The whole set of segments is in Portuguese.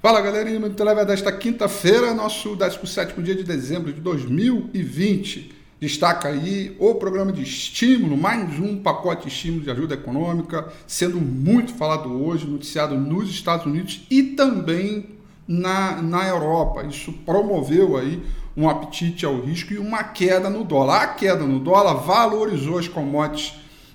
Fala galerinha, muito leve desta quinta-feira, nosso 17 dia de dezembro de 2020. Destaca aí o programa de estímulo, mais um pacote de estímulo de ajuda econômica, sendo muito falado hoje, noticiado nos Estados Unidos e também na, na Europa. Isso promoveu aí um apetite ao risco e uma queda no dólar. A queda no dólar valorizou as commodities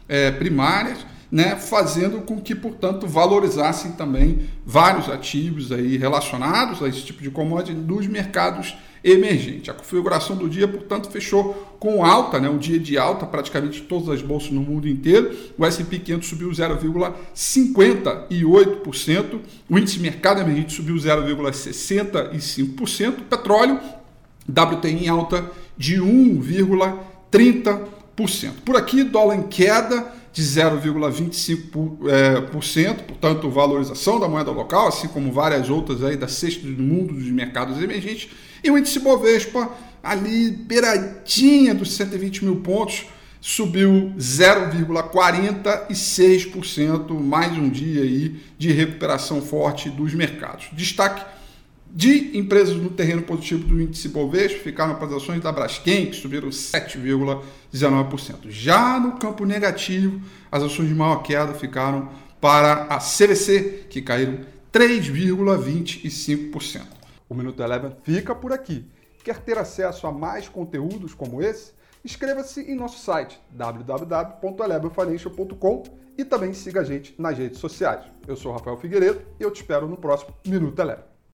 é, primárias né, fazendo com que, portanto, valorizassem também vários ativos aí relacionados a esse tipo de commodity dos mercados emergentes. A configuração do dia, portanto, fechou com alta, né, um dia de alta, praticamente todas as bolsas no mundo inteiro. O S&P 500 subiu 0,58%, o índice mercado emergente subiu 0,65%, o petróleo WTI em alta de 1,30%. Por aqui, dólar em queda, de 0,25%, é, portanto, valorização da moeda local, assim como várias outras aí da sexta do mundo dos mercados emergentes, e o índice Bovespa ali beiradinha dos 120 mil pontos, subiu 0,46%, mais um dia aí de recuperação forte dos mercados. Destaque de empresas no terreno positivo do índice Bovespa ficaram para as ações da Braskem, que subiram 7,19%. Já no campo negativo, as ações de maior queda ficaram para a CVC, que caíram 3,25%. O Minuto Eleven fica por aqui. Quer ter acesso a mais conteúdos como esse? Inscreva-se em nosso site www.elevenfinancial.com e também siga a gente nas redes sociais. Eu sou Rafael Figueiredo e eu te espero no próximo Minuto Eleven.